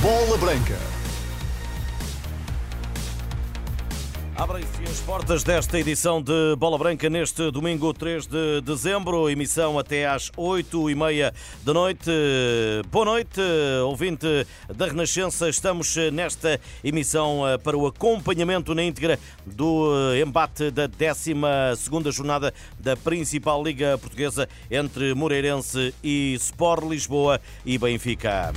Bola Branca. Abrem-se as portas desta edição de Bola Branca neste domingo 3 de dezembro, emissão até às 8 e meia da noite. Boa noite, ouvinte da Renascença. Estamos nesta emissão eh, para o acompanhamento na íntegra do eh, embate da 12 jornada da principal Liga Portuguesa entre Moreirense e Sport Lisboa e Benfica.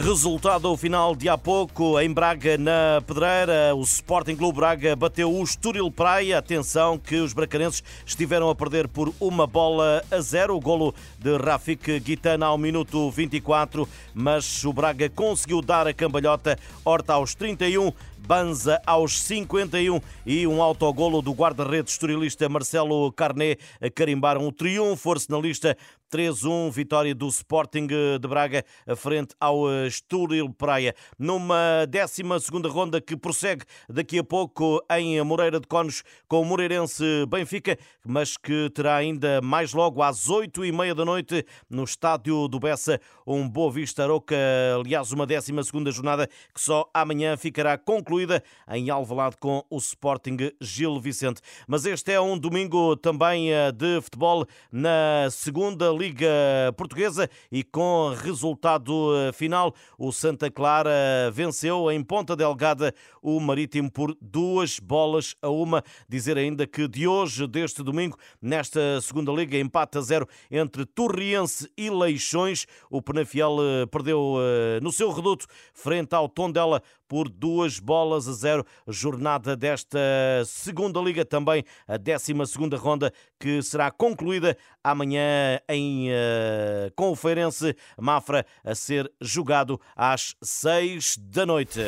Resultado final de há pouco em Braga, na Pedreira. O Sporting Clube Braga bateu o Estoril Praia. Atenção que os bracarenses estiveram a perder por uma bola a zero. O golo de Rafik Guitana ao minuto 24, mas o Braga conseguiu dar a cambalhota. Horta aos 31, Banza aos 51 e um autogolo do guarda-redes estorilista Marcelo Carné carimbaram o triunfo arsenalista 3-1, vitória do Sporting de Braga frente ao Estoril Praia. Numa 12 ronda que prossegue daqui a pouco em Moreira de Conos com o Moreirense Benfica, mas que terá ainda mais logo às 8 e meia da noite no estádio do Bessa um Boa Vista Aroca, aliás uma 12 jornada que só amanhã ficará concluída em Alvalade com o Sporting Gil Vicente. Mas este é um domingo também eh, de futebol na segunda Liga Portuguesa e com resultado eh, final, o Santa Clara venceu em Ponta Delgada o Marítimo por duas bolas a uma. Dizer ainda que de hoje, deste domingo, nesta segunda Liga, empate a zero entre Torriense e Leixões. O Penafiel eh, perdeu eh, no seu reduto frente ao Tondela por duas bolas a zero. Jornada desta segunda liga, também a 12 segunda ronda, que será concluída amanhã em uh, o Feirense Mafra a ser jogado às seis da noite.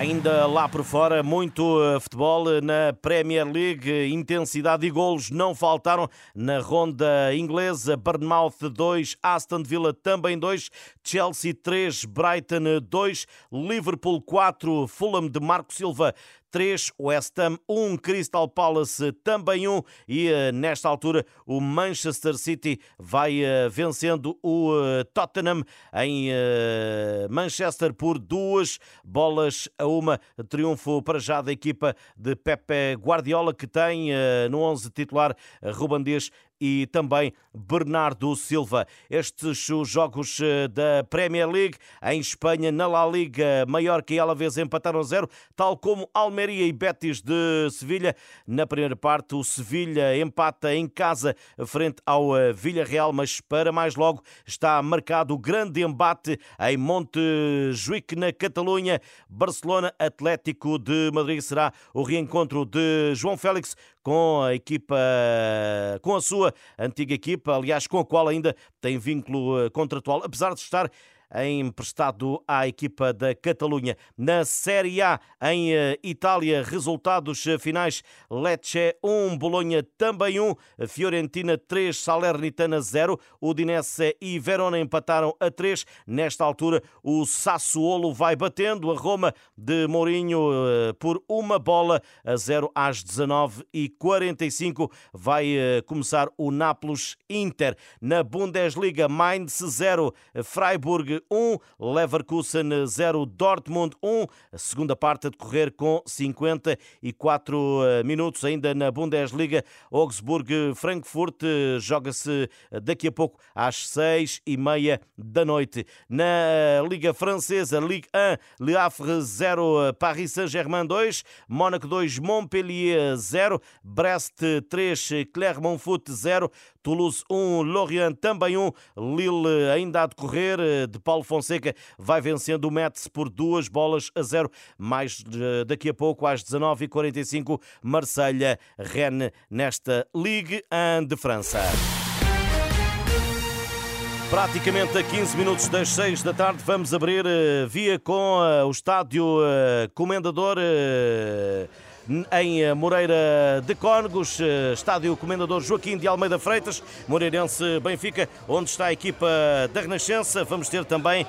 Ainda lá por fora, muito eh, futebol na Premier League. Intensidade e golos não faltaram na ronda inglesa. Bournemouth 2, Aston Villa também 2, Chelsea 3, Brighton 2, Liverpool 4, Fulham de Marco Silva 3, West Ham 1, Crystal Palace também 1 e eh, nesta altura o Manchester City vai eh, vencendo o eh, Tottenham em Manchester por duas bolas a uma. Triunfo para já da equipa de Pepe Guardiola que tem no 11 titular Ruban Dias e também Bernardo Silva. Estes os jogos eh, da Premier League. Em Espanha, na La Liga, Mallorca e Alavés empataram zero, tal como Almeria e Betis de Sevilha. Na primeira parte, o Sevilha empata em casa frente ao eh, Villarreal, mas para mais logo está marcado o grande embate em Montjuic, na Catalunha. Barcelona Atlético de Madrid será o reencontro de João Félix com a equipa, com a sua antiga equipa, aliás, com a qual ainda tem vínculo eh, contratual, apesar de estar emprestado à equipa da Catalunha. Na Série A, em eh, Itália, resultados eh, finais: Lecce 1, Bolonha também 1, Fiorentina 3, Salernitana 0, Udinese e Verona empataram a 3. Nesta altura, o Sassuolo vai batendo a Roma de Mourinho eh, por uma bola a 0 às 19 e 45. Vai começar o Nápoles Inter. Na Bundesliga, Mainz 0, Freiburg 1, Leverkusen 0, Dortmund 1. A segunda parte a decorrer com 54 eh, minutos ainda na Bundesliga. Augsburg-Frankfurt eh, joga-se eh, daqui a pouco às 6 e meia da noite. Na Liga Francesa, Ligue 1, Le Havre 0, Paris Saint-Germain 2, Mónaco 2, Montpellier 0, Brest 3, Clermont Foot 0, Toulouse 1, Lorient também 1, Lille ainda a decorrer de Paulo Fonseca vai vencendo o Metz por duas bolas a zero. Mais daqui a pouco, às 19h45, Marselha Rennes nesta Ligue 1 de França. Praticamente a 15 minutos das 6 da tarde, vamos abrir uh, via com o estádio Comendador em Moreira de Cónegos, estádio Comendador Joaquim de Almeida Freitas, Moreirense Benfica, onde está a equipa da Renascença. Vamos ter também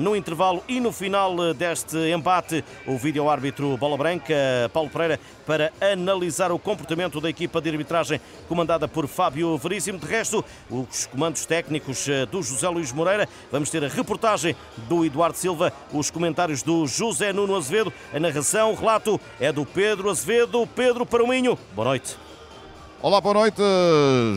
no intervalo e no final deste embate o vídeo-árbitro Bola Branca, Paulo Pereira, para analisar o comportamento da equipa de arbitragem comandada por Fábio Veríssimo. De resto, os comandos técnicos do José Luís Moreira. Vamos ter a reportagem do Eduardo Silva, os comentários do José Nuno Azevedo, a narração, o relato é do Pedro Azevedo. Pedro para o Minho. Boa noite. Olá, boa noite,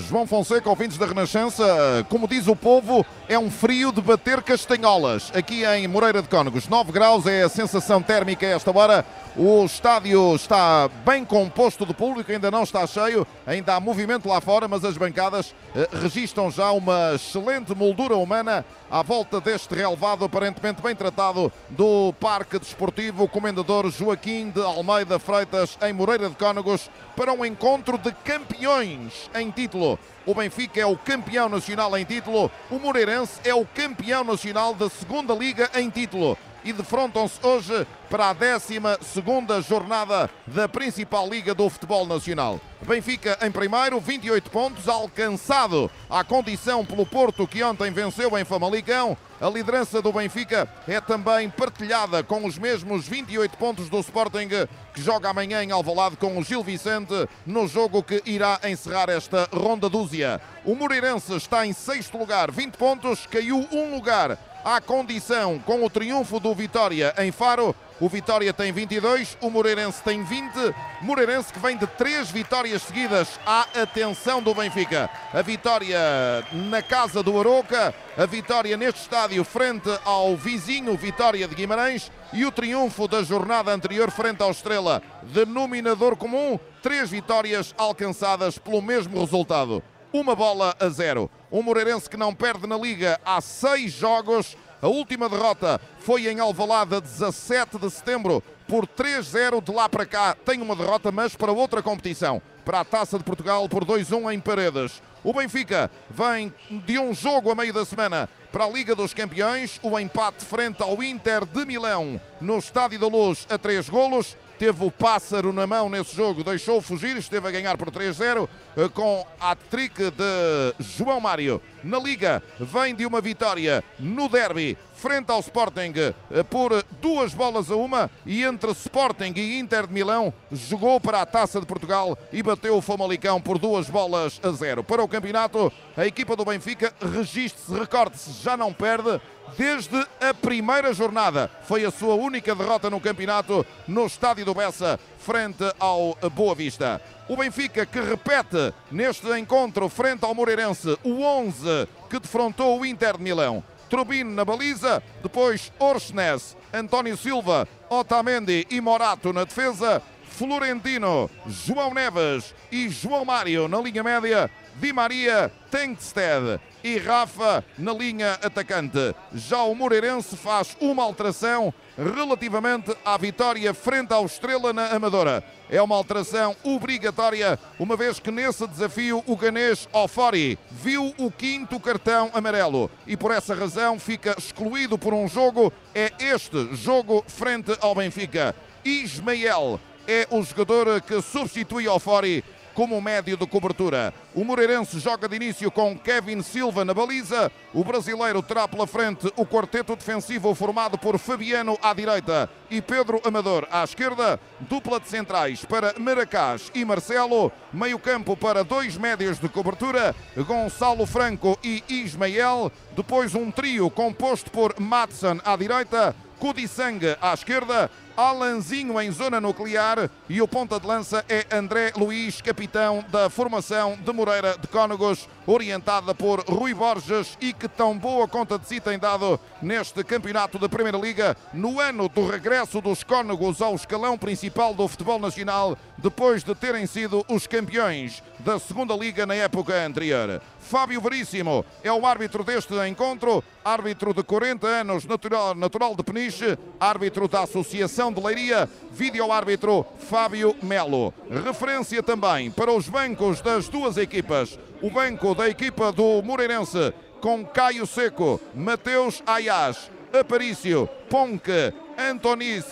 João Fonseca, ouvintes da Renascença. Como diz o povo, é um frio de bater castanholas. Aqui em Moreira de Cónegos, 9 graus é a sensação térmica a esta hora. O estádio está bem composto de público, ainda não está cheio, ainda há movimento lá fora, mas as bancadas eh, registram já uma excelente moldura humana à volta deste relevado aparentemente bem tratado do Parque Desportivo Comendador Joaquim de Almeida Freitas em Moreira de Cónegos para um encontro de campeões em título. O Benfica é o campeão nacional em título, o Moreirense é o campeão nacional da Segunda Liga em título e defrontam-se hoje para a 12 jornada da principal liga do futebol nacional. Benfica em primeiro, 28 pontos, alcançado à condição pelo Porto que ontem venceu em Famalicão. A liderança do Benfica é também partilhada com os mesmos 28 pontos do Sporting que joga amanhã em Alvalade com o Gil Vicente no jogo que irá encerrar esta ronda dúzia. O Moreirense está em sexto lugar, 20 pontos, caiu um lugar à condição com o triunfo do Vitória em Faro. O Vitória tem 22, o Moreirense tem 20. Moreirense que vem de três vitórias seguidas à atenção do Benfica. A vitória na casa do Aroca, a vitória neste estádio frente ao vizinho Vitória de Guimarães e o triunfo da jornada anterior frente ao Estrela. Denominador comum, três vitórias alcançadas pelo mesmo resultado uma bola a zero. Um Moreirense que não perde na Liga há seis jogos. A última derrota foi em Alvalade, 17 de setembro, por 3-0. De lá para cá tem uma derrota, mas para outra competição. Para a Taça de Portugal, por 2-1 em Paredes. O Benfica vem de um jogo a meio da semana para a Liga dos Campeões. O empate frente ao Inter de Milão no Estádio da Luz a três golos teve o pássaro na mão nesse jogo, deixou fugir, esteve a ganhar por 3-0 eh, com a trick de João Mário. Na Liga, vem de uma vitória no derby frente ao Sporting eh, por duas bolas a uma e entre Sporting e Inter de Milão jogou para a Taça de Portugal e bateu o Famalicão por duas bolas a zero. Para o campeonato, a equipa do Benfica registre-se, recorde-se, já não perde desde a primeira jornada. Foi a sua única derrota no campeonato no estádio do Bessa, frente ao Boa Vista. O Benfica que repete neste encontro frente ao Moreirense o 11 que defrontou o Inter de Milão. Trubino na baliza, depois Orsnes, António Silva, Otamendi e Morato na defesa, Florentino, João Neves e João Mário na linha média, Di Maria, Tengsted e Rafa na linha atacante. Já o Moreirense faz uma alteração relativamente à vitória frente ao Estrela na Amadora. É uma alteração obrigatória, uma vez que nesse desafio o ganês Ofori viu o quinto cartão amarelo e por essa razão fica excluído por um jogo. É este jogo frente ao Benfica. Ismael é o jogador que substitui Ofori como médio de cobertura. O Moreirense joga de início com Kevin Silva na baliza. O brasileiro terá pela frente o quarteto defensivo formado por Fabiano à direita e Pedro Amador à esquerda. Dupla de centrais para Maracás e Marcelo. Meio-campo para dois médios de cobertura, Gonçalo Franco e Ismael. Depois um trio composto por Matson à direita. Kudisang à esquerda, Alanzinho em zona nuclear e o ponta de lança é André Luiz, capitão da formação de Moreira de Cónegos, orientada por Rui Borges e que tão boa conta de si tem dado neste campeonato da Primeira Liga, no ano do regresso dos Cónegos ao escalão principal do futebol nacional, depois de terem sido os campeões da Segunda Liga na época anterior. Fábio Veríssimo é o árbitro deste encontro, árbitro de 40 anos, natural, natural de Peniche, árbitro da Associação de Leiria, vídeo-árbitro Fábio Melo. Referência também para os bancos das duas equipas. O banco da equipa do Moreirense com Caio Seco, Mateus Ayas, Aparício, Ponque, Antonis,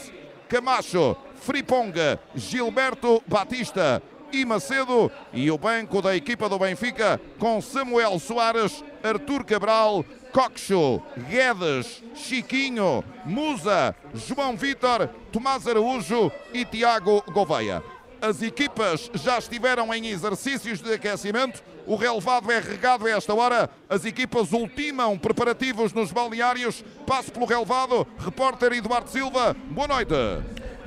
Camacho, Friponga, Gilberto Batista e Macedo e o banco da equipa do Benfica com Samuel Soares, Artur Cabral, Coxo, Guedes, Chiquinho, Musa, João Vitor, Tomás Araújo e Tiago Gouveia. As equipas já estiveram em exercícios de aquecimento. O relevado é regado a esta hora. As equipas ultimam preparativos nos balneários. Passo pelo relevado. Repórter Eduardo Silva. Boa noite.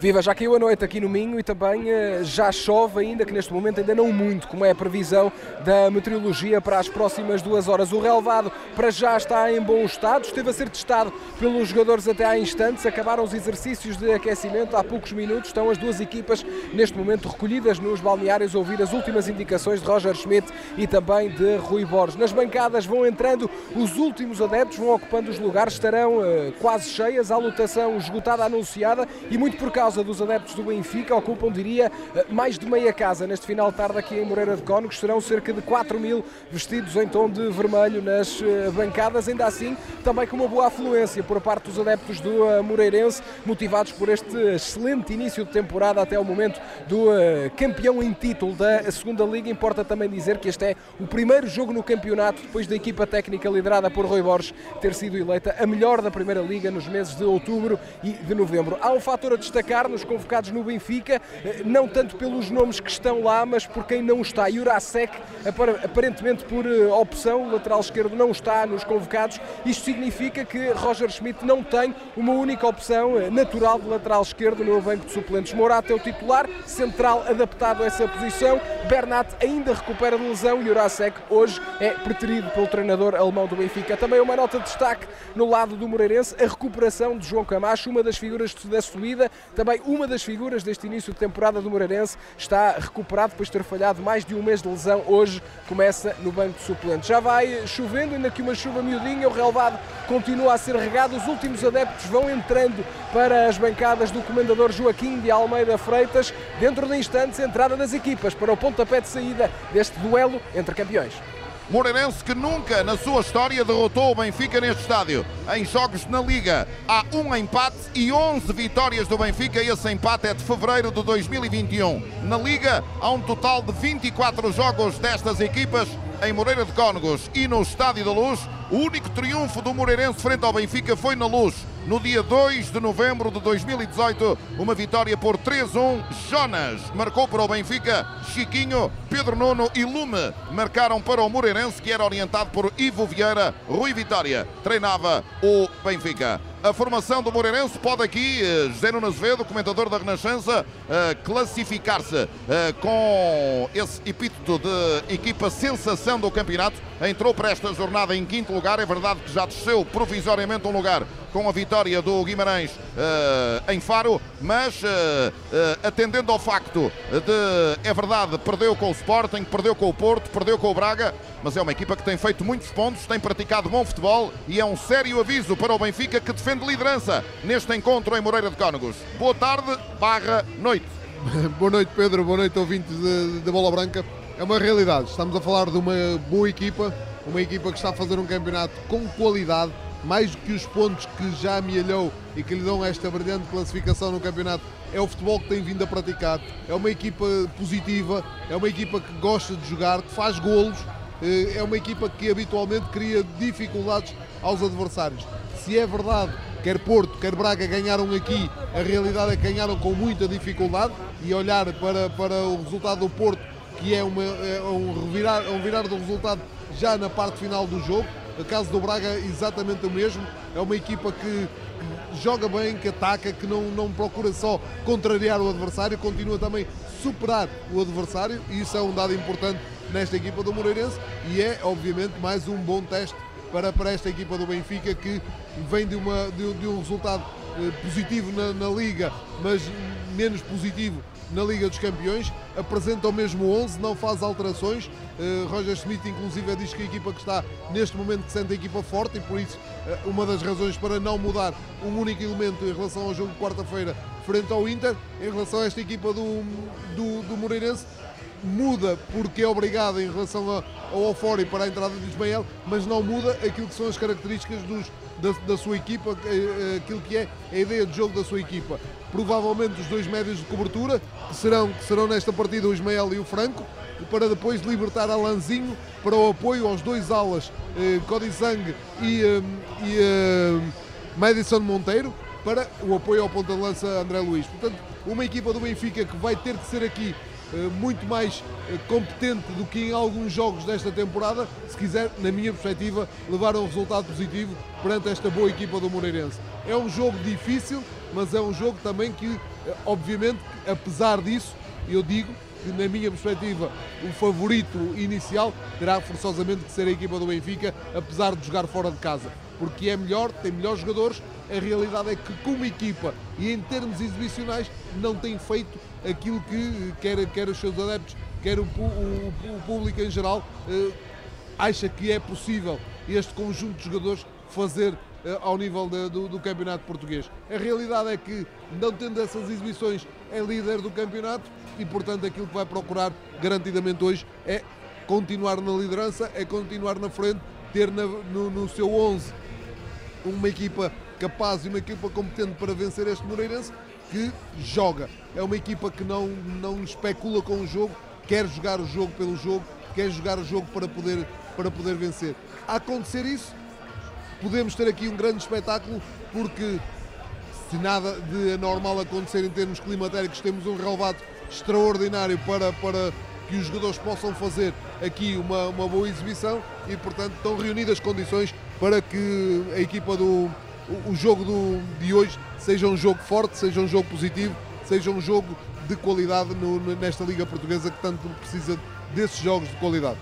Viva, já caiu a noite aqui no Minho e também uh, já chove, ainda que neste momento ainda não muito, como é a previsão da meteorologia para as próximas duas horas. O relevado para já está em bom estado, esteve a ser testado pelos jogadores até há instantes, acabaram os exercícios de aquecimento há poucos minutos, estão as duas equipas neste momento recolhidas nos balneários a ouvir as últimas indicações de Roger Schmidt e também de Rui Borges. Nas bancadas vão entrando os últimos adeptos, vão ocupando os lugares, estarão uh, quase cheias, a lotação esgotada anunciada e muito por causa causa dos adeptos do Benfica, ocupam, diria, mais de meia casa neste final de tarde aqui em Moreira de Cónegos. Serão cerca de 4 mil vestidos em tom de vermelho nas eh, bancadas, ainda assim também com uma boa afluência por parte dos adeptos do eh, Moreirense, motivados por este excelente início de temporada até o momento do eh, campeão em título da segunda Liga. Importa também dizer que este é o primeiro jogo no campeonato depois da equipa técnica liderada por Rui Borges ter sido eleita a melhor da Primeira Liga nos meses de outubro e de novembro. Há um fator a destacar nos convocados no Benfica, eh, não tanto pelos nomes que estão lá, mas por quem não está. Jurasek, aparentemente por eh, opção, lateral esquerdo não está nos convocados. Isto significa que Roger Schmidt não tem uma única opção eh, natural de lateral esquerdo no banco de suplentes. Morata é o titular, central adaptado a essa posição. Bernat ainda recupera de lesão e Jurasek hoje é preterido pelo treinador alemão do Benfica. Também uma nota de destaque no lado do Moreirense, a recuperação de João Camacho, uma das figuras da subida, também uma das figuras deste início de temporada do Moreirense está recuperado depois de ter falhado mais de um mês de lesão. Hoje começa no banco de suplentes. Já vai chovendo, ainda que uma chuva miudinha, o relevado continua a ser regado. Os últimos adeptos vão entrando para as bancadas do comendador Joaquim de Almeida Freitas. Dentro de instantes, entrada das equipas para o pontapé de saída deste duelo entre campeões. Moreirense que nunca na sua história derrotou o Benfica neste estádio. Em jogos na Liga há um empate e 11 vitórias do Benfica. Esse empate é de fevereiro de 2021. Na Liga há um total de 24 jogos destas equipas em Moreira de Cónegos e no Estádio da Luz. O único triunfo do Moreirense frente ao Benfica foi na Luz, no dia 2 de novembro de 2018. Uma vitória por 3-1. Jonas marcou para o Benfica, Chiquinho, Pedro Nuno e Lume marcaram para o Moreirense, que era orientado por Ivo Vieira. Rui Vitória treinava o Benfica. A formação do Moreirense pode aqui, eh, José Nuno Azevedo, comentador da Renascença, eh, classificar-se eh, com esse epíteto de equipa sensação do campeonato. Entrou para esta jornada em quinto lugar. É verdade que já desceu provisoriamente um lugar com a vitória do Guimarães em Faro, mas atendendo ao facto de, é verdade, perdeu com o Sporting, perdeu com o Porto, perdeu com o Braga, mas é uma equipa que tem feito muitos pontos, tem praticado bom futebol e é um sério aviso para o Benfica que defende liderança neste encontro em Moreira de Cónegos. Boa tarde, barra noite. Boa noite, Pedro. Boa noite, ouvintes de Bola Branca. É uma realidade. Estamos a falar de uma boa equipa, uma equipa que está a fazer um campeonato com qualidade, mais do que os pontos que já amealhou e que lhe dão esta brilhante classificação no campeonato, é o futebol que tem vindo a praticar. É uma equipa positiva, é uma equipa que gosta de jogar, que faz golos, é uma equipa que habitualmente cria dificuldades aos adversários. Se é verdade, quer Porto, quer Braga ganharam aqui, a realidade é que ganharam com muita dificuldade e olhar para, para o resultado do Porto, que é, uma, é um, revirar, um virar do resultado já na parte final do jogo, o caso do Braga é exatamente o mesmo. É uma equipa que joga bem, que ataca, que não, não procura só contrariar o adversário, continua também superar o adversário e isso é um dado importante nesta equipa do Moreirense e é, obviamente, mais um bom teste para, para esta equipa do Benfica que vem de, uma, de, de um resultado eh, positivo na, na Liga, mas menos positivo na Liga dos Campeões, apresenta o mesmo 11, não faz alterações. Uh, Roger Smith, inclusive, diz que a equipa que está neste momento que sente a equipa forte e por isso uh, uma das razões para não mudar um único elemento em relação ao jogo de quarta-feira frente ao Inter. Em relação a esta equipa do, do, do Moreirense, muda porque é obrigado em relação ao Ofori para a entrada de Ismael, mas não muda aquilo que são as características dos, da, da, sua equipa, eh, aquilo que é a ideia de jogo da sua equipa. Provavelmente os dois médios de cobertura, que serão, que serão nesta partida o Ismael e o Franco, para depois libertar Alanzinho para o apoio aos dois alas, eh, Codizang e, eh, e eh, Madison Monteiro, para o apoio ao ponta de lança André Luiz. Portanto, uma equipa do Benfica que vai ter que ser aqui eh, muito mais eh, competente do que em alguns jogos desta temporada, se quiser, na minha perspectiva, levar a um resultado positivo perante esta boa equipa do Moreirense. É um jogo difícil, mas é um jogo também que, eh, obviamente, apesar disso, eu digo que, na minha perspectiva, o favorito inicial terá forçosamente que ser a equipa do Benfica, apesar de jogar fora de casa. Porque é melhor, tem melhores jogadores, a realidade é que, como equipa e em termos exibicionais, não tem feito aquilo que quer, quer os seus adeptos, quer o, o, o público em geral, eh, acha que é possível este conjunto de jogadores fazer eh, ao nível de, do, do, campeonato português. A realidade é que, não tendo essas exibições, é líder do campeonato e, portanto, aquilo que vai procurar garantidamente hoje é continuar na liderança, é continuar na frente, ter na, no, no seu 11 uma equipa capaz e uma equipa competente para vencer este Moreirense que joga. É uma equipa que não, não especula com o jogo, quer jogar o jogo pelo jogo, quer jogar o jogo para poder, para poder vencer. A acontecer isso, podemos ter aqui um grande espetáculo, porque se nada de anormal acontecer em termos climatéricos, temos um relevado extraordinário para, para que os jogadores possam fazer aqui uma, uma boa exibição e, portanto, estão reunidas condições para que a equipa do, o, jogo do, de hoje seja um jogo forte, seja um jogo positivo, seja um jogo de qualidade no, nesta Liga Portuguesa que tanto precisa desses jogos de qualidade.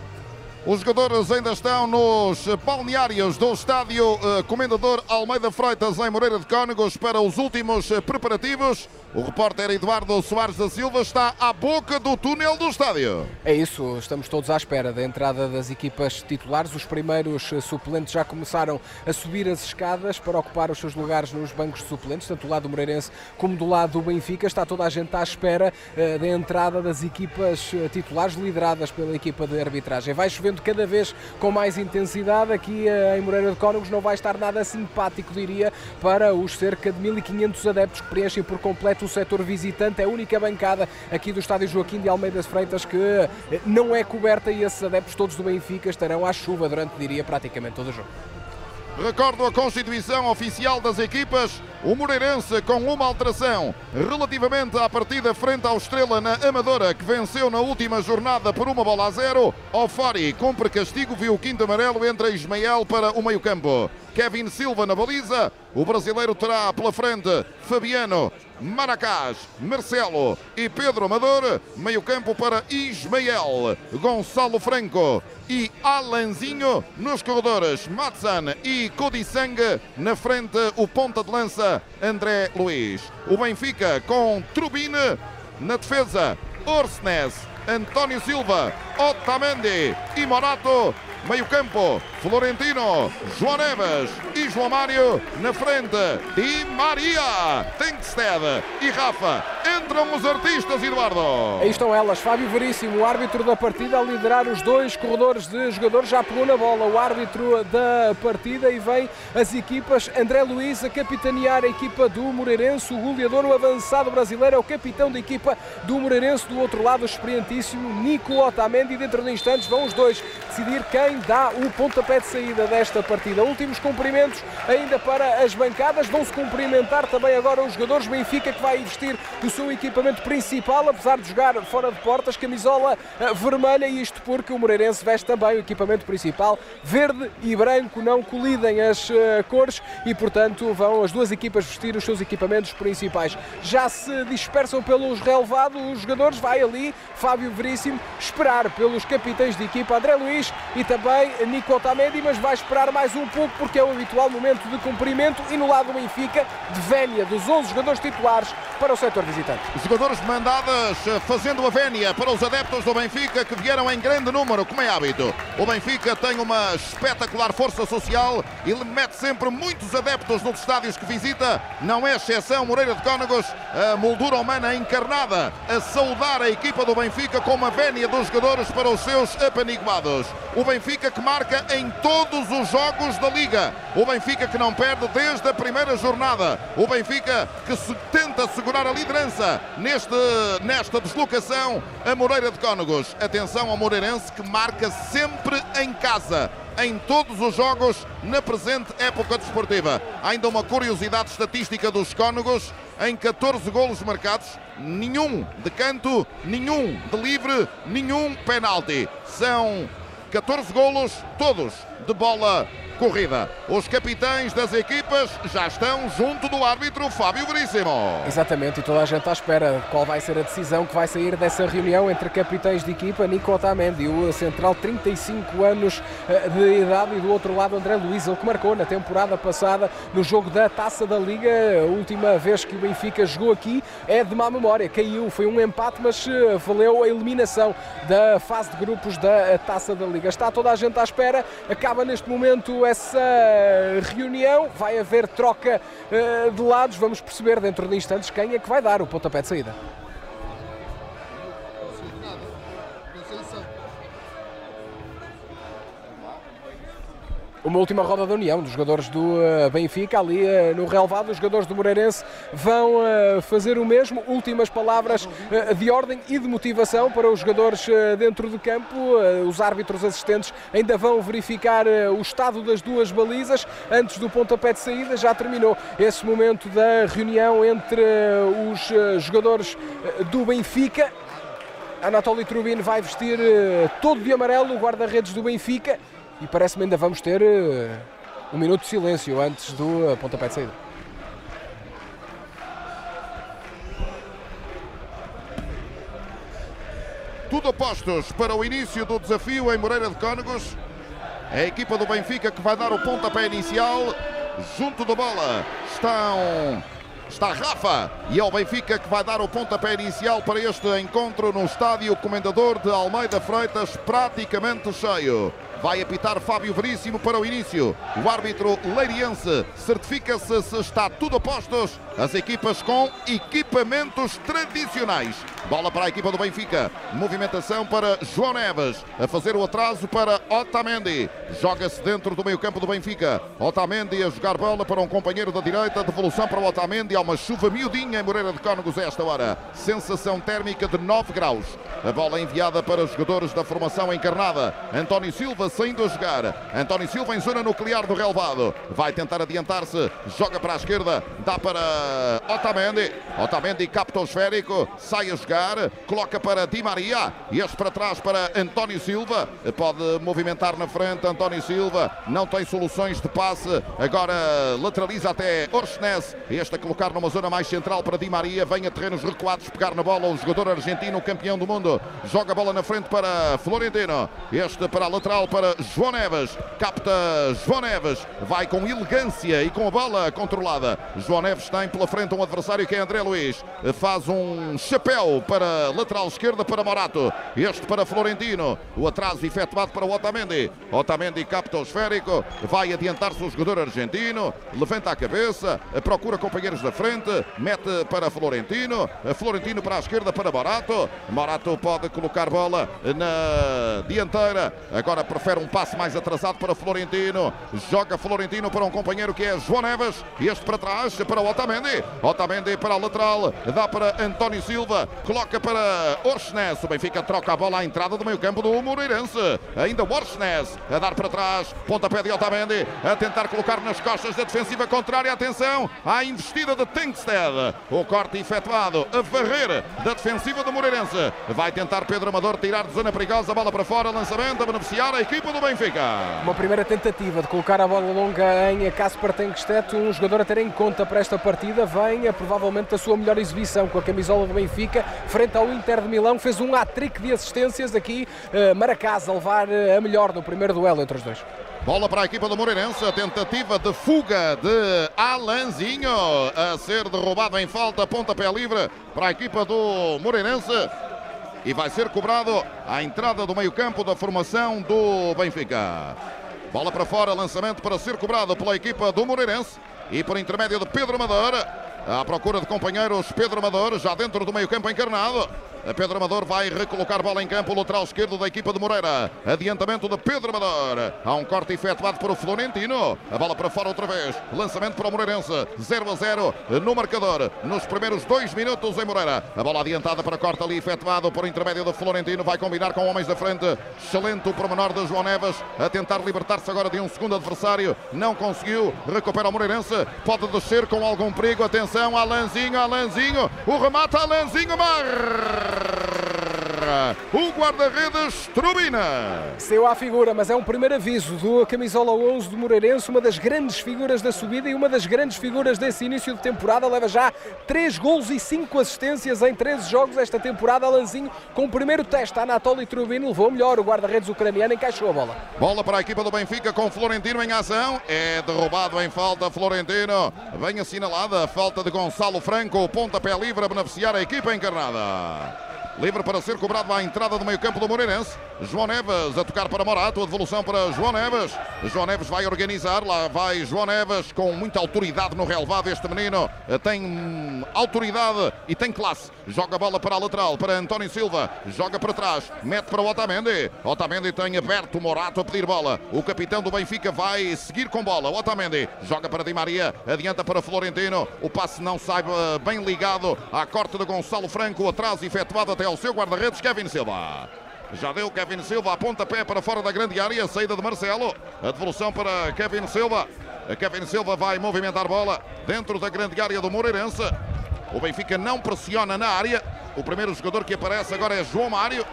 Os jogadores ainda estão nos balneários do estádio uh, Comendador Almeida Freitas em Moreira de Cónegos para os últimos uh, preparativos. O repórter Eduardo Soares da Silva está à boca do túnel do estádio. É isso, estamos todos à espera da entrada das equipas titulares. Os primeiros uh, suplentes já começaram a subir as escadas para ocupar os seus lugares nos bancos de suplentes, tanto do lado do Moreirense como do lado do Benfica. Está toda a gente à espera da entrada das equipas titulares lideradas pela equipa de arbitragem. Vai chover chovendo cada vez com mais intensidade. Aqui eh, em Moreira de Cónegos não vai estar nada simpático, diria, para os cerca de 1500 adeptos que preenchem por completo o setor visitante. É a única bancada aqui do estádio Joaquim de Almeida Freitas que eh, não é coberta e esses adeptos todos do Benfica estarão à chuva durante, diria, praticamente todo o jogo. Recordo a constituição oficial das equipas. O Moreirense com uma alteração relativamente à partida frente ao Estrela na Amadora, que venceu na última jornada por uma bola a zero. Ofari cumpre castigo, viu o quinto amarelo, entra Ismael para o meio-campo. Kevin Silva na baliza. O brasileiro terá pela frente Fabiano, Maracás, Marcelo e Pedro Amador. Meio-campo para Ismael, Gonçalo Franco e Alanzinho. Nos corredores, Matsan e Codissang. Na frente, o ponta de lança, André Luiz. O Benfica com Trubine. Na defesa, Orsnes, António Silva, Otamendi e Morato meio campo, Florentino, João Neves e João Mário na frente. E Maria, Tenkstead e Rafa. Entram os artistas, Eduardo. Aí estão elas. Fábio Veríssimo, o árbitro da partida, a liderar os dois corredores de jogadores. Já pegou na bola o árbitro da partida e vem as equipas. André Luiz a capitanear a equipa do Moreirense. O goleador, o avançado brasileiro, é o capitão da equipa do Moreirense. Do outro lado, o experientíssimo Nico Otamendi. Dentro de instantes vão os dois decidir quem quem dá o pontapé de saída desta partida. Últimos cumprimentos ainda para as bancadas. Vão-se cumprimentar também agora os jogadores. Benfica que vai investir o seu equipamento principal, apesar de jogar fora de portas, camisola eh, vermelha. Isto porque o Moreirense veste também o equipamento principal. Verde e branco não colidem as uh, cores e, portanto, vão as duas equipas vestir os seus equipamentos principais. Já se dispersam pelos relevados os jogadores. Vai ali Fábio Veríssimo esperar pelos capitães de equipa André Luiz e também também Nico Otamendi, mas vai esperar mais um pouco porque é o habitual momento de cumprimento e no lado do Benfica, de velha dos 11 jogadores titulares para o setor visitante. Jogadores demandadas fazendo a vénia para os adeptos do Benfica que vieram em grande número, como é hábito. O Benfica tem uma espetacular força social e mete sempre muitos adeptos nos estádios que visita. Não é exceção Moreira de Cónegos, a moldura humana encarnada a saudar a equipa do Benfica com uma vénia dos jogadores para os seus apaniguados. O Benfica que marca em todos os jogos da Liga. O Benfica que não perde desde a primeira jornada. O Benfica que se tenta segurar a liderança neste, nesta deslocação a Moreira de Cónegos. Atenção ao Moreirense que marca sempre em casa em todos os jogos na presente época desportiva. Ainda uma curiosidade estatística dos Cónegos, em 14 golos marcados, nenhum de canto, nenhum de livre, nenhum penalti. São 14 golos, todos de bola corrida. Os capitães das equipas já estão junto do árbitro Fábio Veríssimo. Exatamente, e toda a gente à espera qual vai ser a decisão que vai sair dessa reunião entre capitães de equipa, Nico Otamendi, o central 35 anos eh, de idade e do outro lado André Luiz, ele que marcou na temporada passada no jogo da Taça da Liga, a última vez que o Benfica jogou aqui é de má memória, caiu, foi um empate, mas eh, valeu a eliminação da fase de grupos da Taça da Liga. Está toda a gente à espera, acaba neste momento essa reunião. Vai haver troca uh, de lados. Vamos perceber dentro de instantes quem é que vai dar o pontapé de saída. Uma última roda da união dos jogadores do uh, Benfica, ali uh, no relevado, os jogadores do Moreirense vão uh, fazer o mesmo. Últimas palavras de ordem e de motivação para os jogadores dentro de campo. os árbitros assistentes ainda vão verificar o estado das duas balizas antes do pontapé de saída. Já terminou esse momento da reunião entre os jogadores do Benfica. Anatoly Trubin vai vestir todo de amarelo o guarda-redes do Benfica e parece-me ainda vamos ter uh, um minuto de silêncio antes do uh, pontapé de saída. Tudo apostos para o início do desafio em Moreira de Cónegos. A equipa do Benfica que vai dar o pontapé inicial. Junto da bola estão está Rafa e é o Benfica que vai dar o pontapé inicial para este encontro no estádio Comendador de Almeida Freitas, praticamente cheio. Vai apitar Fábio Veríssimo para o início. O árbitro leiriense certifica-se se está tudo a postos. As equipas com equipamentos tradicionais. Bola para a equipa do Benfica. Movimentação para João Neves. A fazer o atraso para Otamendi. Joga-se dentro do meio campo do Benfica. Otamendi a jogar bola para um companheiro da direita. Devolução para o Otamendi. Há uma chuva miudinha em Moreira de Cónegos a esta hora. Sensação térmica de 9 graus. A bola enviada para os jogadores da formação encarnada. António Silva saindo a jogar. António Silva em zona nuclear do relevado. Vai tentar adiantar-se. Joga para a esquerda. Dá para Otamendi. Otamendi capta o esférico. Sai a jogar. Coloca para Di Maria. Este para trás para António Silva. Pode movimentar na frente. António Silva não tem soluções de passe. Agora lateraliza até Orsnes. Este a colocar numa zona mais central para Di Maria. Vem a terrenos recuados pegar na bola. O jogador argentino, campeão do mundo. Joga a bola na frente para Florentino. Este para a lateral para para João Neves. Capta João Neves. Vai com elegância e com a bola controlada. João Neves tem pela frente um adversário que é André Luiz. Faz um chapéu para lateral esquerda para Morato. Este para Florentino. O atraso efetuado para Otamendi. Otamendi capta o esférico. Vai adiantar-se o jogador argentino. Levanta a cabeça. Procura companheiros da frente. Mete para Florentino. Florentino para a esquerda para Morato. Morato pode colocar bola na dianteira. Agora prefere prefere um passe mais atrasado para Florentino. Joga Florentino para um companheiro que é João Neves. Este para trás para o Otamendi. Otamendi para a lateral. Dá para António Silva. Coloca para Orsnes. O Benfica troca a bola à entrada do meio campo do Moreirense. Ainda Orsnes a dar para trás. Pontapé de Otamendi a tentar colocar nas costas da defensiva contrária. Atenção à investida de Tengsted. O corte efetuado a varrer da defensiva do Moreirense. Vai tentar Pedro Amador tirar de zona perigosa. Bola para fora. Lançamento a beneficiar a equipe equipa do Benfica. Uma primeira tentativa de colocar a bola longa em Casper Tenkstedt, um jogador a ter em conta para esta partida, vem a, provavelmente a sua melhor exibição com a camisola do Benfica, frente ao Inter de Milão, fez um hat-trick de assistências aqui, uh, Maracás a levar uh, a melhor no primeiro duelo entre os dois. Bola para a equipa do Moreirense, a tentativa de fuga de Alanzinho a ser derrubado em falta, pontapé livre para a equipa do Moreirense e vai ser cobrado a entrada do meio-campo da formação do Benfica. Bola para fora, lançamento para ser cobrado pela equipa do Moreirense e por intermédio de Pedro Amador. À procura de companheiros, Pedro Amador já dentro do meio-campo encarnado. Pedro Amador vai recolocar bola em campo, lateral esquerdo da equipa de Moreira. Adiantamento de Pedro Amador. Há um corte efetuado o Florentino. A bola para fora outra vez. Lançamento para o Moreirense. 0 a 0 no marcador. Nos primeiros dois minutos em Moreira. A bola adiantada para corte ali efetuado por intermédio do Florentino. Vai combinar com homens da frente. Excelente o promenor de João Neves. A tentar libertar-se agora de um segundo adversário. Não conseguiu. Recupera o Moreirense. Pode descer com algum perigo. Atenção, Alanzinho, Alanzinho. O remate, Alanzinho, mar. O guarda-redes Trubina. Saiu à figura, mas é um primeiro aviso do camisola 11 do Moreirense, uma das grandes figuras da subida e uma das grandes figuras desse início de temporada. Leva já 3 golos e 5 assistências em 13 jogos esta temporada. Alanzinho com o primeiro teste. Anatoly Trubin levou melhor. O guarda-redes ucraniano encaixou a bola. Bola para a equipa do Benfica com Florentino em ação. É derrubado em falta Florentino. Vem assinalada a falta de Gonçalo Franco. Pontapé livre a beneficiar a equipa encarnada. Livre para ser cobrado à entrada do meio-campo do Moreirense. João Neves a tocar para Morato. A devolução para João Neves. João Neves vai organizar. Lá vai João Neves com muita autoridade no relevado. Este menino tem autoridade e tem classe. Joga a bola para a lateral, para António Silva. Joga para trás. Mete para o Otamendi. Otamendi tem aberto Morato a pedir bola. O capitão do Benfica vai seguir com bola. Otamendi joga para Di Maria. Adianta para Florentino. O passe não sai bem ligado à corte de Gonçalo Franco. Atraso efetuado até o seu guarda-redes, Kevin Silva. Já deu Kevin Silva a pontapé para fora da grande área, saída de Marcelo. A devolução para Kevin Silva. Kevin Silva vai movimentar bola dentro da grande área do Moreirense. O Benfica não pressiona na área. O primeiro jogador que aparece agora é João Mário.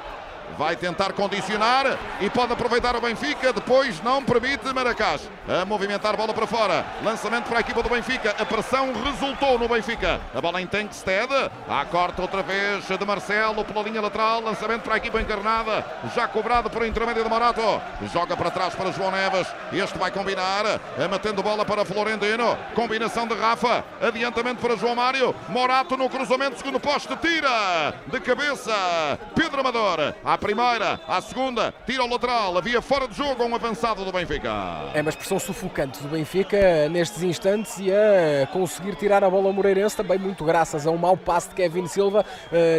Vai tentar condicionar e pode aproveitar o Benfica. Depois não permite Maracás a movimentar a bola para fora. Lançamento para a equipa do Benfica. A pressão resultou no Benfica. A bola em Tankstead. A corta outra vez de Marcelo pela linha lateral. Lançamento para a equipa encarnada. Já cobrado por intermédio de Morato. Joga para trás para João Neves. Este vai combinar. Matendo bola para Florentino. Combinação de Rafa. Adiantamento para João Mário. Morato no cruzamento. Segundo poste. Tira de cabeça. Pedro Amador. À primeira, à segunda, tira ao lateral, havia fora de jogo um avançado do Benfica. É uma expressão sufocante do Benfica nestes instantes e a conseguir tirar a bola ao Moreirense, também muito graças a um mau passe de Kevin Silva,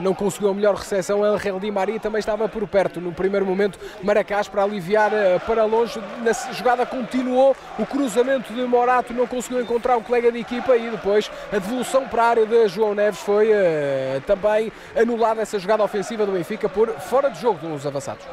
não conseguiu a melhor recepção, Angel Di Maria também estava por perto no primeiro momento, Maracás para aliviar para longe, na jogada continuou, o cruzamento de Morato não conseguiu encontrar o colega de equipa e depois a devolução para a área de João Neves foi também anulada essa jogada ofensiva do Benfica por fora de jogo jogo dos avançados.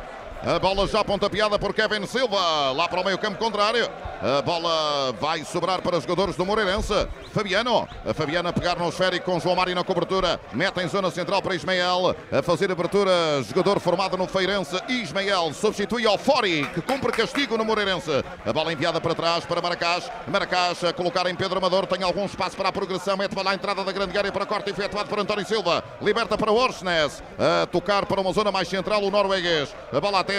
A bola já pontapeada por Kevin Silva, lá para o meio campo contrário. A bola vai sobrar para os jogadores do Moreirense. Fabiano, a Fabiana pegar no esférico com João Mário na cobertura. Mete em zona central para Ismael. A fazer abertura, jogador formado no Feirense. Ismael substitui ao Fori, que cumpre castigo no Moreirense. A bola enviada para trás para Maracás. Maracás a colocar em Pedro Amador. Tem algum espaço para a progressão. Mete para lá a entrada da grande área para corte efetuado por António Silva. Liberta para Orsnes. A tocar para uma zona mais central o norueguês. A bola até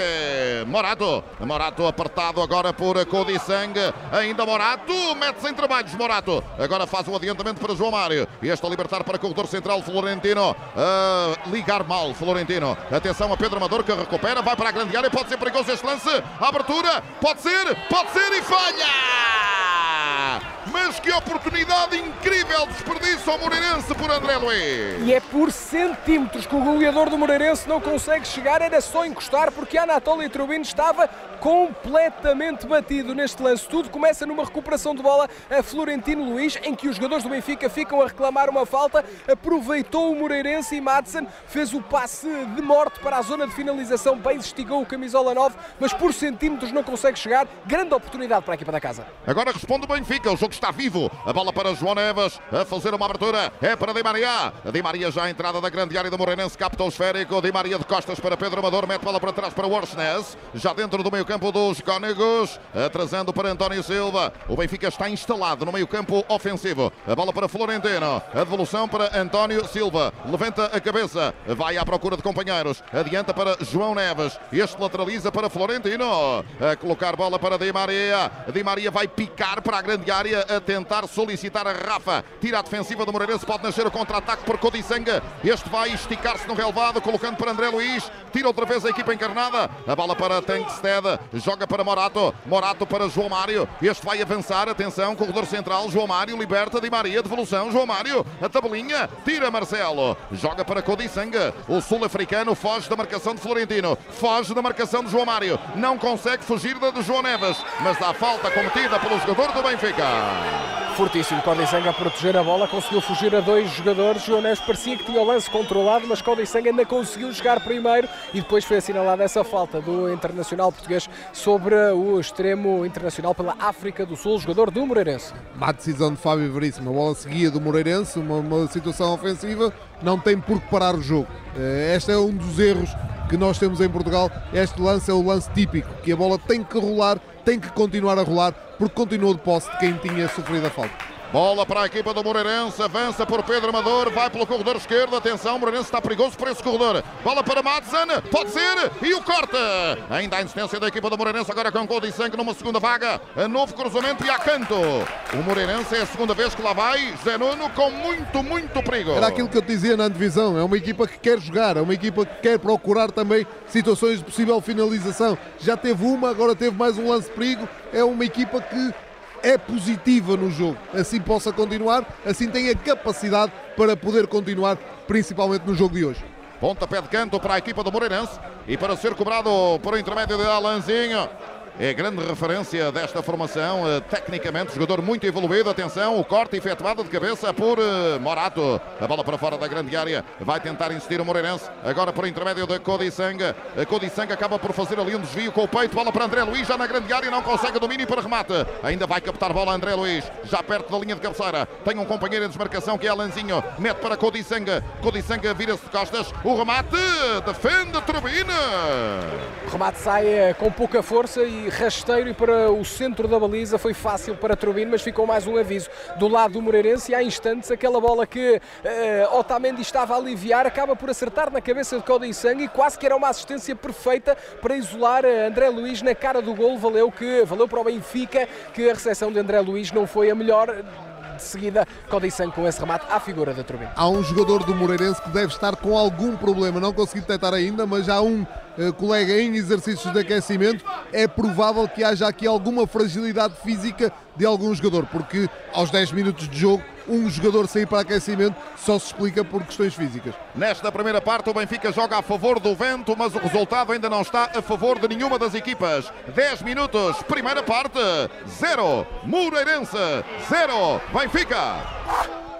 Morato. Morato apertado agora por Codissang. Ainda Morato. Mete-se em trabalhos Morato. Agora faz o adiantamento para João Mário. Este a libertar para corredor central Florentino. A ligar mal Florentino. Atenção a Pedro Amador que recupera. Vai para a grande área. Pode ser perigoso este lance. Abertura. Pode ser. Pode ser e falha. Mas que oportunidade incrível desperdiço ao Moreirense por André Luiz. E é por centímetros que o goleador do Moreirense não consegue chegar, era só encostar porque Anatoly Trubin estava completamente batido neste lance. Tudo começa numa recuperação de bola a Florentino Luiz, em que os jogadores do Benfica ficam a reclamar uma falta. Aproveitou o Moreirense e Madsen fez o passe de morte para a zona de finalização. Bem estigou o camisola 9, mas por centímetros não consegue chegar. Grande oportunidade para a equipa da casa. Agora responde o Benfica. O jogo está vivo. A bola para João Neves a fazer uma abertura. É para Di Maria. Di Maria já a entrada da grande área do Moreirense. Capta o esférico. Di Maria de costas para Pedro Amador. Mete bola para trás para Worsnes. Já dentro do meio campo dos Cónegos. Atrasando para António Silva. O Benfica está instalado no meio campo ofensivo. A bola para Florentino. A devolução para António Silva. Levanta a cabeça. Vai à procura de companheiros. Adianta para João Neves. Este lateraliza para Florentino. A colocar bola para Di Maria. Di Maria vai picar para a grande área a tentar solicitar a Rafa. Tira a defensiva do Moreirense. Pode nascer o contra-ataque por Codissanga. Este vai esticar-se no relevado, colocando para André Luiz. Tira outra vez a equipa encarnada. A bola para Tankstead. Joga para Morato. Morato para João Mário. Este vai avançar. Atenção, corredor central. João Mário liberta Di Maria. Devolução. João Mário. A tabelinha. Tira Marcelo. Joga para Codissanga. O sul-africano foge da marcação de Florentino. Foge da marcação de João Mário. Não consegue fugir da de João Neves. Mas dá falta cometida pelo jogador do Benfica. Fortíssimo, Codissanga a proteger a bola, conseguiu fugir a dois jogadores. João Neves parecia que tinha o lance controlado, mas Codissanga ainda conseguiu chegar primeiro e depois foi assinalada essa falta do internacional português sobre o extremo internacional pela África do Sul, jogador do Moreirense. Má decisão de Fábio Veríssimo, a bola seguia do Moreirense, uma, uma situação ofensiva, não tem por que parar o jogo. Eh, este é um dos erros que nós temos em Portugal. Este lance é o lance típico, que a bola tem que rolar, tem que continuar a rolar, porque continuou de posse de quem tinha sofrido a falta. Bola para a equipa do Moreirense, avança por Pedro Amador, vai pelo corredor esquerdo, atenção, Moreirense está perigoso por esse corredor. Bola para Madsen, pode ser, e o corte. Ainda a insistência da equipa do Moreirense, agora com gol de sangue numa segunda vaga. A novo cruzamento e a canto. O Moreirense é a segunda vez que lá vai, Zé Nuno, com muito, muito perigo. Era aquilo que eu te dizia na antevisão, é uma equipa que quer jogar, é uma equipa que quer procurar também situações de possível finalização. Já teve uma, agora teve mais um lance perigo, é uma equipa que é positiva no jogo. Assim possa continuar, assim tem a capacidade para poder continuar, principalmente no jogo de hoje. Pontapé de canto para a equipa do Moreirense e para ser cobrado por intermédio de Alanzinho é grande referência desta formação. Eh, tecnicamente, jogador muito evoluído. Atenção, o corte efetuado de cabeça por eh, Morato. A bola para fora da grande área. Vai tentar insistir o Moreirense. Agora por intermédio de Codissanga. Codissanga acaba por fazer ali um desvio com o peito. Bola para André Luiz, já na grande área. Não consegue domínio para remate. Ainda vai captar bola André Luiz. Já perto da linha de cabeceira. Tem um companheiro em desmarcação que é Alanzinho. Mete para Codissanga. Codissanga vira-se de costas. O remate defende Turbina. O remate sai eh, com pouca força e rasteiro e para o centro da baliza foi fácil para Turbino, mas ficou mais um aviso. Do lado do Moreirense e há instantes aquela bola que uh, Otamendi estava a aliviar acaba por acertar na cabeça de Cody Sangue e quase que era uma assistência perfeita para isolar eh, André Luiz na cara do gol, valeu que valeu para o Benfica que a recepção de André Luiz não foi a melhor de seguida Codissan com esse remate à figura da Turbina. Há um jogador do Moreirense que deve estar com algum problema, não consegui detectar ainda, mas há um uh, colega em exercícios de aquecimento. É provável que haja aqui alguma fragilidade física de algum jogador, porque aos 10 minutos de jogo um jogador sair para aquecimento só se explica por questões físicas. Nesta primeira parte, o Benfica joga a favor do vento, mas o resultado ainda não está a favor de nenhuma das equipas. 10 minutos, primeira parte, 0, Moreirense, 0, Benfica.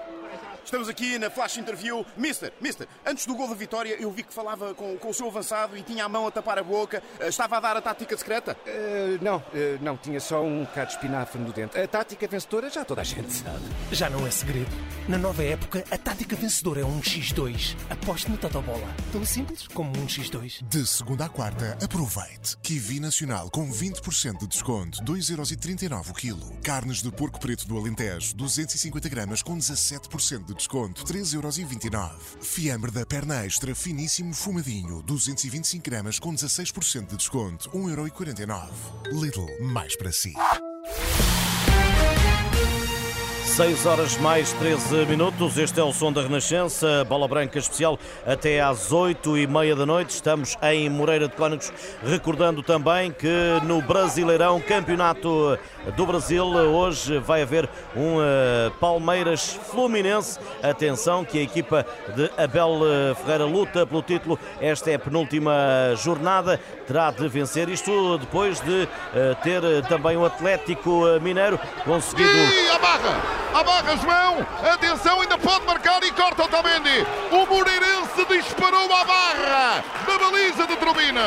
Estamos aqui na flash interview. Mister, Mister, antes do gol da vitória, eu vi que falava com, com o seu avançado e tinha a mão a tapar a boca. Eh, estava a dar a tática secreta? Uh, não, uh, não, tinha só um bocado de espinafre no dente. A tática vencedora já toda a gente sabe. Já não é segredo. Na nova época, a tática vencedora é um X2. Aposte no Totobola. Tão simples como um X2. De segunda à quarta, aproveite. Kiwi Nacional com 20% de desconto, 2,39€ o quilo. Carnes de porco preto do Alentejo, 250 gramas com 17% de desconto, 3,29€. Fiambre da perna extra finíssimo fumadinho, 225 gramas com 16% de desconto, 1,49€. Lidl, mais para si. 6 horas mais 13 minutos. Este é o som da Renascença, bola branca especial até às 8 e meia da noite. Estamos em Moreira de Cónegos, recordando também que no Brasileirão, Campeonato do Brasil, hoje vai haver um uh, Palmeiras Fluminense. Atenção que a equipa de Abel eh, Ferreira luta pelo título. Esta é a penúltima jornada, terá de vencer isto depois de uh, ter também o Atlético Mineiro conseguido. E a barra! A barra João. Atenção, ainda pode marcar e corta o Tamendi. O Moreirense disparou à barra da baliza de Turbina.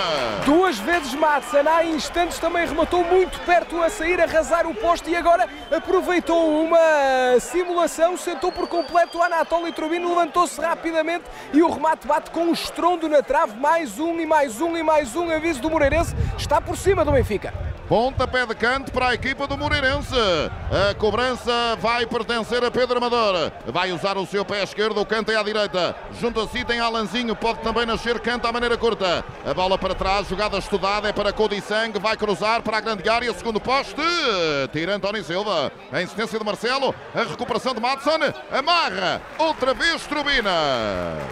Duas vezes Matson, há instantes também rematou muito perto a sair, arrasar o posto e agora aproveitou uma simulação, sentou por completo Anatoly Turbino, levantou-se rapidamente e o remate bate com um estrondo na trave. Mais um e mais um e mais um aviso do Moreirense, está por cima do Benfica. Pontapé de canto para a equipa do Moreirense. A cobrança vai pertencer a Pedro Amador. Vai usar o seu pé esquerdo, o canto é à direita. Junto a si tem Alanzinho, pode também nascer canto à maneira curta. A bola para trás, jogada estudada, é para Codissang. Vai cruzar para a grande área, segundo poste. Tira António Silva. A insistência de Marcelo. A recuperação de Matson. Amarra. Outra vez Trubina.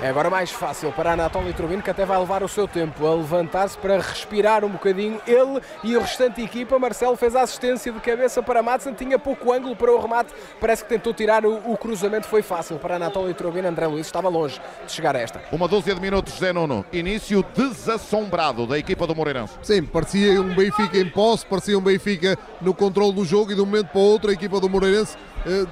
É agora mais fácil para Anatoly Turbino, que até vai levar o seu tempo a levantar-se para respirar um bocadinho. Ele e o restante equipa. Marcelo fez a assistência de cabeça para Madsen, tinha pouco ângulo para o remate, parece que tentou tirar o, o cruzamento, foi fácil para Anatoly Trubin. André Luiz estava longe de chegar a esta. Uma dúzia de minutos, Zé Nuno. Início desassombrado da equipa do Moreirense. Sim, parecia um Benfica em posse, parecia um Benfica no controle do jogo e de um momento para o outro a equipa do Moreirense eh,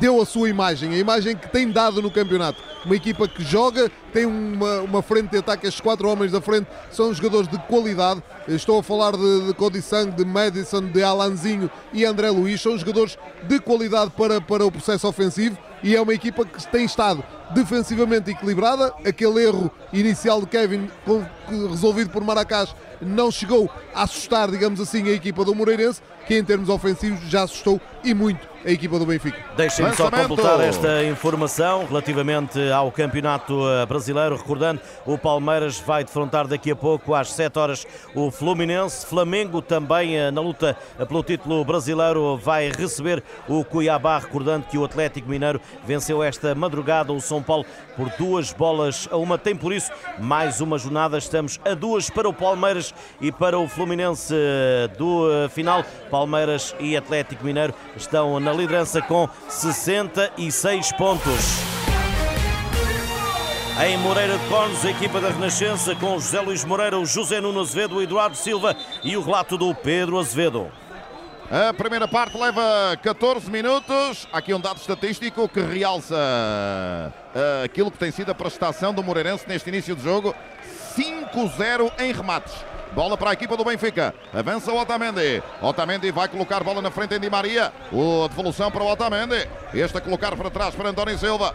deu a sua imagem, a imagem que tem dado no campeonato. Uma equipa que joga, tem uma, uma frente de ataque, estes quatro homens da frente são jogadores de qualidade. Estou a falar de, de Codissang, de Madison, de Alanzinho e André Luiz, são jogadores de qualidade para, para o processo ofensivo e é uma equipa que tem estado defensivamente equilibrada. Aquele erro inicial de Kevin, resolvido por Maracás, não chegou a assustar, digamos assim, a equipa do Moreirense, que em termos ofensivos já assustou e muito a equipa do Benfica. Deixem-me só completar esta informação relativamente ao Campeonato eh, Brasileiro. Recordando, o Palmeiras vai defrontar daqui a pouco, às 7 horas, o Fluminense. Flamengo também eh, na luta pelo título brasileiro vai receber o Cuiabá. Recordando que o Atlético Mineiro venceu esta madrugada o São Paulo por duas bolas a uma. Tem por isso mais uma jornada. Estamos a duas para o Palmeiras e para o Fluminense eh, do final. Palmeiras e Atlético Mineiro estão na liderança com 66 pontos. Em Moreira de Cónegos, a equipa da Renascença com José Luís Moreira, o José Nuno Azevedo, o Eduardo Silva e o relato do Pedro Azevedo. A primeira parte leva 14 minutos. Aqui um dado estatístico que realça uh, aquilo que tem sido a prestação do Moreirense neste início de jogo. 5-0 em remates. Bola para a equipa do Benfica. Avança o Otamendi. Otamendi vai colocar bola na frente em Di Maria. O devolução para o Otamendi. Este a colocar para trás para António Silva.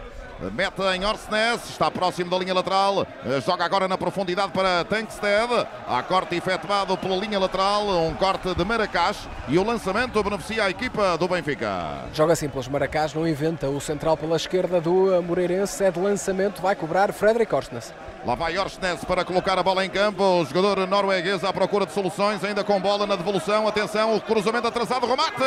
Mete em Orsnes, está próximo da linha lateral, joga agora na profundidade para Tankstead. Há corte efetuado pela linha lateral, um corte de Maracás e o lançamento beneficia a equipa do Benfica. Joga simples, Maracás não inventa o central pela esquerda do Moreirense, é de lançamento, vai cobrar Frederic Orsnes. Lá vai Orsnes para colocar a bola em campo. O jogador norueguês à procura de soluções, ainda com bola na devolução. Atenção, o cruzamento atrasado, remate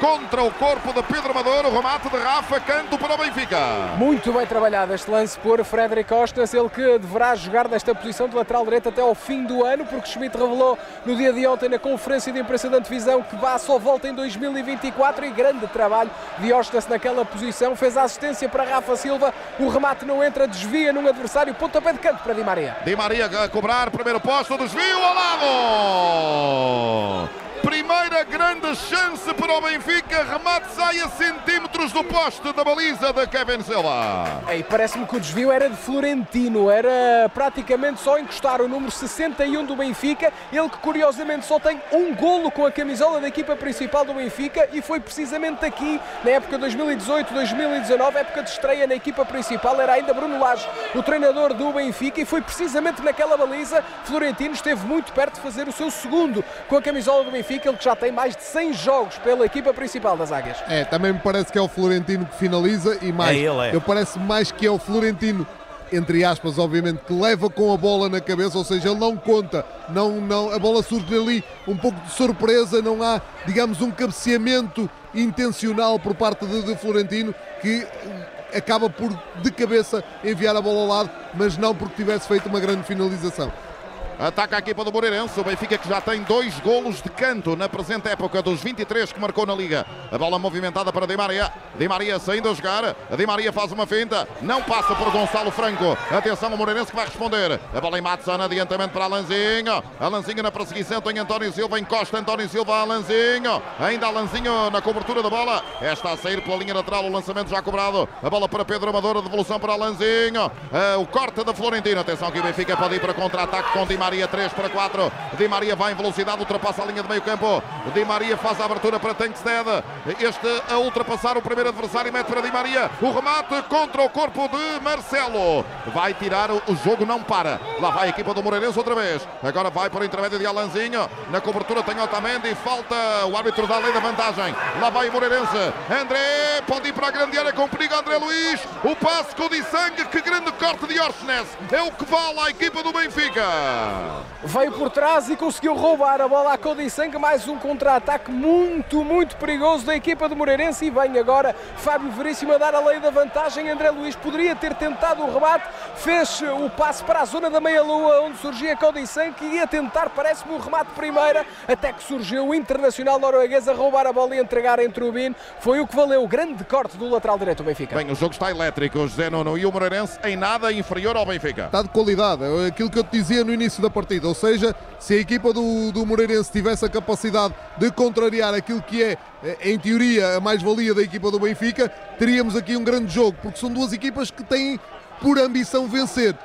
contra o corpo de Pedro Amador. O remate de Rafa Canto para o Benfica. Muito bem trabalhado este lance por Frederic Orsnes, ele que deverá jogar nesta posição de lateral direito até ao fim do ano, porque Schmidt revelou no dia de ontem na conferência de imprensa da antevisão que vá só volta em 2024 e grande trabalho de Orsnes naquela posição. Fez a assistência para Rafa Silva, o remate não entra, desvia num adversário, ponta pontapé de canto para Di Maria. Di Maria a cobrar, primeiro posto, desvio lado. Primeira grande chance para o Benfica. Remate sai a centímetros do poste da baliza de Kevin Silva. E parece-me que o desvio era de Florentino. Era praticamente só encostar o número 61 do Benfica. Ele que curiosamente só tem um golo com a camisola da equipa principal do Benfica. E foi precisamente aqui, na época 2018-2019, época de estreia na equipa principal. Era ainda Bruno Lage, o treinador do Benfica. E foi precisamente naquela baliza. Florentino esteve muito perto de fazer o seu segundo com a camisola do Benfica Benfica, ele que já tem mais de 100 jogos pela equipa principal das Águias. É, também me parece que é o Florentino que finaliza e mais, é ele, é. eu parece mais que é o Florentino entre aspas, obviamente, que leva com a bola na cabeça, ou seja, ele não conta, não, não, a bola surge ali um pouco de surpresa, não há, digamos, um cabeceamento intencional por parte de, de Florentino que acaba por, de cabeça, enviar a bola ao lado, mas não porque tivesse feito uma grande finalização. Ataca a equipa do Moreirense. O Benfica que já tem dois golos de canto na presente época dos 23 que marcou na Liga. A bola movimentada para Di Maria. Di Maria saindo a jogar. Di Maria faz uma finta. Não passa por Gonçalo Franco. Atenção ao Moreirense que vai responder. A bola em Matson. Adiantamento para Alanzinho. Alanzinho na perseguição. Tem António Silva. Encosta António Silva. Alanzinho. Ainda Alanzinho na cobertura da bola. Esta a sair pela linha lateral. O lançamento já cobrado. A bola para Pedro Amador. A devolução para Alanzinho. Uh, o corte da Florentino. Atenção que o Benfica pode ir para contra-ataque com Di Maria. 3 para 4. Di Maria vai em velocidade. Ultrapassa a linha de meio campo. Di Maria faz a abertura para Tankstead. Este a ultrapassar o primeiro adversário. Mete para Di Maria. O remate contra o corpo de Marcelo. Vai tirar. O jogo não para. Lá vai a equipa do Moreirense outra vez. Agora vai por intermédio de Alanzinho. Na cobertura tem Otamendi. Falta o árbitro da lei da vantagem. Lá vai o Moreirense. André pode ir para a grande área com perigo. André Luiz. O passe com o sangue. Que grande corte de Orsnes. É o que vale a equipa do Benfica. Veio por trás e conseguiu roubar a bola a Cody Sangue. Mais um contra-ataque muito, muito perigoso da equipa do Moreirense. E vem agora Fábio Veríssimo a dar a lei da vantagem. André Luiz poderia ter tentado o rebate. Fez o passe para a zona da meia-lua, onde surgia Cody Sangue. E ia tentar, parece-me, o remate primeira. Até que surgiu o internacional norueguês a roubar a bola e entregar em Trubin. Foi o que valeu o grande corte do lateral direito do Benfica. Bem, o jogo está elétrico. José Nuno e o Moreirense em nada inferior ao Benfica. Está de qualidade. É aquilo que eu te dizia no início da partida. Ou seja, se a equipa do, do Moreirense tivesse a capacidade de contrariar aquilo que é, em teoria, a mais-valia da equipa do Benfica, teríamos aqui um grande jogo, porque são duas equipas que têm por ambição vencer.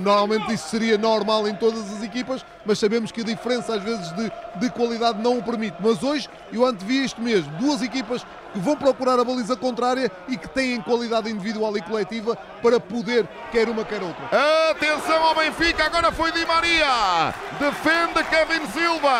Normalmente isso seria normal em todas as equipas, mas sabemos que a diferença às vezes de, de qualidade não o permite. Mas hoje eu antevi isto mesmo: duas equipas que vão procurar a baliza contrária e que têm qualidade individual e coletiva para poder quer uma quer outra. Atenção ao Benfica, agora foi Di Maria, defende Kevin Silva.